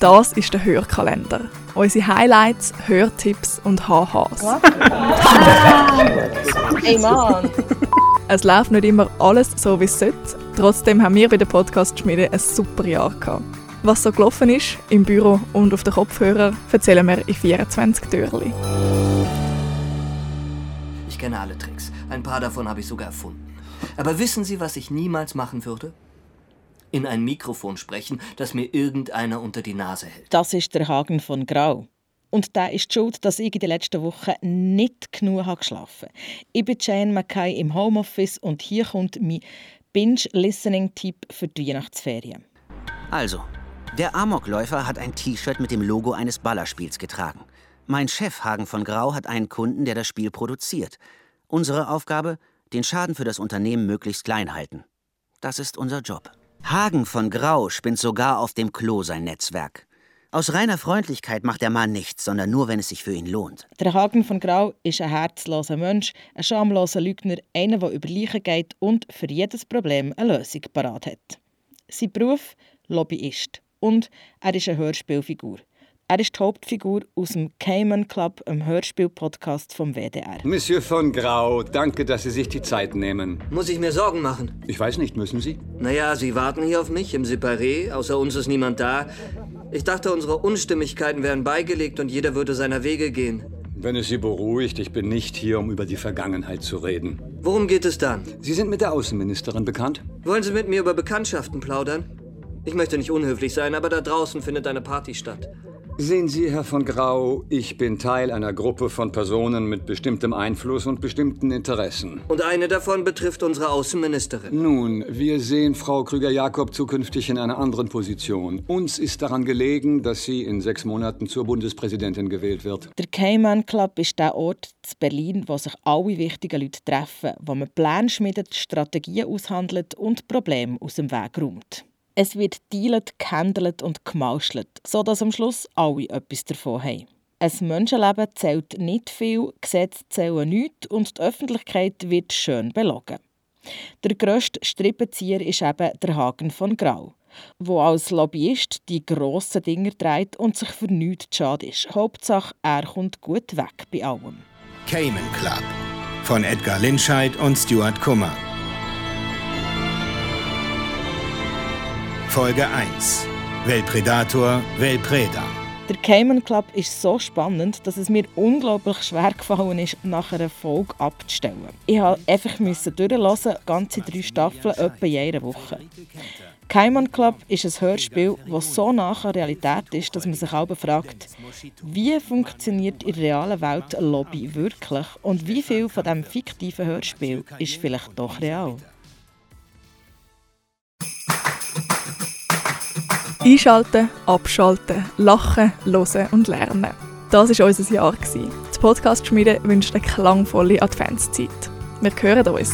Das ist der Hörkalender. Unsere Highlights, Hörtipps und HHs. Ey Mann! Es läuft nicht immer alles so, wie es sollte. Trotzdem haben wir bei der Podcast-Schmiede ein super Jahr gehabt. Was so gelaufen ist, im Büro und auf den Kopfhörer, erzählen wir in 24 Türchen. Ich kenne alle Tricks. Ein paar davon habe ich sogar erfunden. Aber wissen Sie, was ich niemals machen würde? In ein Mikrofon sprechen, das mir irgendeiner unter die Nase hält. Das ist der Hagen von Grau. Und da ist die Schuld, dass ich in den letzten Wochen nicht genug habe geschlafen Ich bin Jane Mackay im Homeoffice und hier kommt mein Binge-Listening-Tipp für die Weihnachtsferien. Also, der Amokläufer hat ein T-Shirt mit dem Logo eines Ballerspiels getragen. Mein Chef Hagen von Grau hat einen Kunden, der das Spiel produziert. Unsere Aufgabe? Den Schaden für das Unternehmen möglichst klein halten. Das ist unser Job. Hagen von Grau spinnt sogar auf dem Klo sein Netzwerk. Aus reiner Freundlichkeit macht der Mann nichts, sondern nur, wenn es sich für ihn lohnt. Der Hagen von Grau ist ein herzloser Mensch, ein schamloser Lügner, einer, der über Leichen geht und für jedes Problem eine Lösung parat hat. Sein Beruf? Lobbyist. Und er ist eine Hörspielfigur. Er ist die Hauptfigur aus dem Cayman Club, einem Hörspiel-Podcast vom WDR. Monsieur von Grau, danke, dass Sie sich die Zeit nehmen. Muss ich mir Sorgen machen? Ich weiß nicht, müssen Sie? Naja, Sie warten hier auf mich im Separé. Außer uns ist niemand da. Ich dachte, unsere Unstimmigkeiten wären beigelegt und jeder würde seiner Wege gehen. Wenn es Sie beruhigt, ich bin nicht hier, um über die Vergangenheit zu reden. Worum geht es dann? Sie sind mit der Außenministerin bekannt? Wollen Sie mit mir über Bekanntschaften plaudern? Ich möchte nicht unhöflich sein, aber da draußen findet eine Party statt. Sehen Sie, Herr von Grau, ich bin Teil einer Gruppe von Personen mit bestimmtem Einfluss und bestimmten Interessen. Und eine davon betrifft unsere Außenministerin. Nun, wir sehen Frau Krüger-Jakob zukünftig in einer anderen Position. Uns ist daran gelegen, dass sie in sechs Monaten zur Bundespräsidentin gewählt wird. Der Cayman Club ist der Ort in Berlin, wo sich alle wichtigen Leute treffen, wo man Pläne schmiedet, Strategien aushandelt und Probleme aus dem Weg räumt. Es wird dealt, gehandelt und gemauschelt, sodass am Schluss alle etwas davon haben. Ein Menschenleben zählt nicht viel, Gesetze zählen nichts und die Öffentlichkeit wird schön belogen. Der grösste Strippenzieher ist eben der Hagen von Grau, wo als Lobbyist die grossen Dinger dreht und sich für nichts schade ist. Hauptsache, er kommt gut weg bei allem. Cayman Club von Edgar Linscheid und Stuart Kummer. Folge 1 Weltpredator, Weltpreda. Der Cayman Club ist so spannend, dass es mir unglaublich schwer gefallen ist, nach einer Folge abzustellen. Ich musste einfach durchlassen, ganze drei Staffeln, etwa jede Woche. Cayman Club ist ein Hörspiel, das so nach der Realität ist, dass man sich auch fragt, wie funktioniert in der realen Welt ein Lobby wirklich und wie viel von diesem fiktiven Hörspiel ist vielleicht doch real? Einschalten, abschalten, lachen, hören und lernen. Das war unser Jahr. Die Podcast-Schmiede wünscht eine klangvolle Adventszeit. Wir hören uns.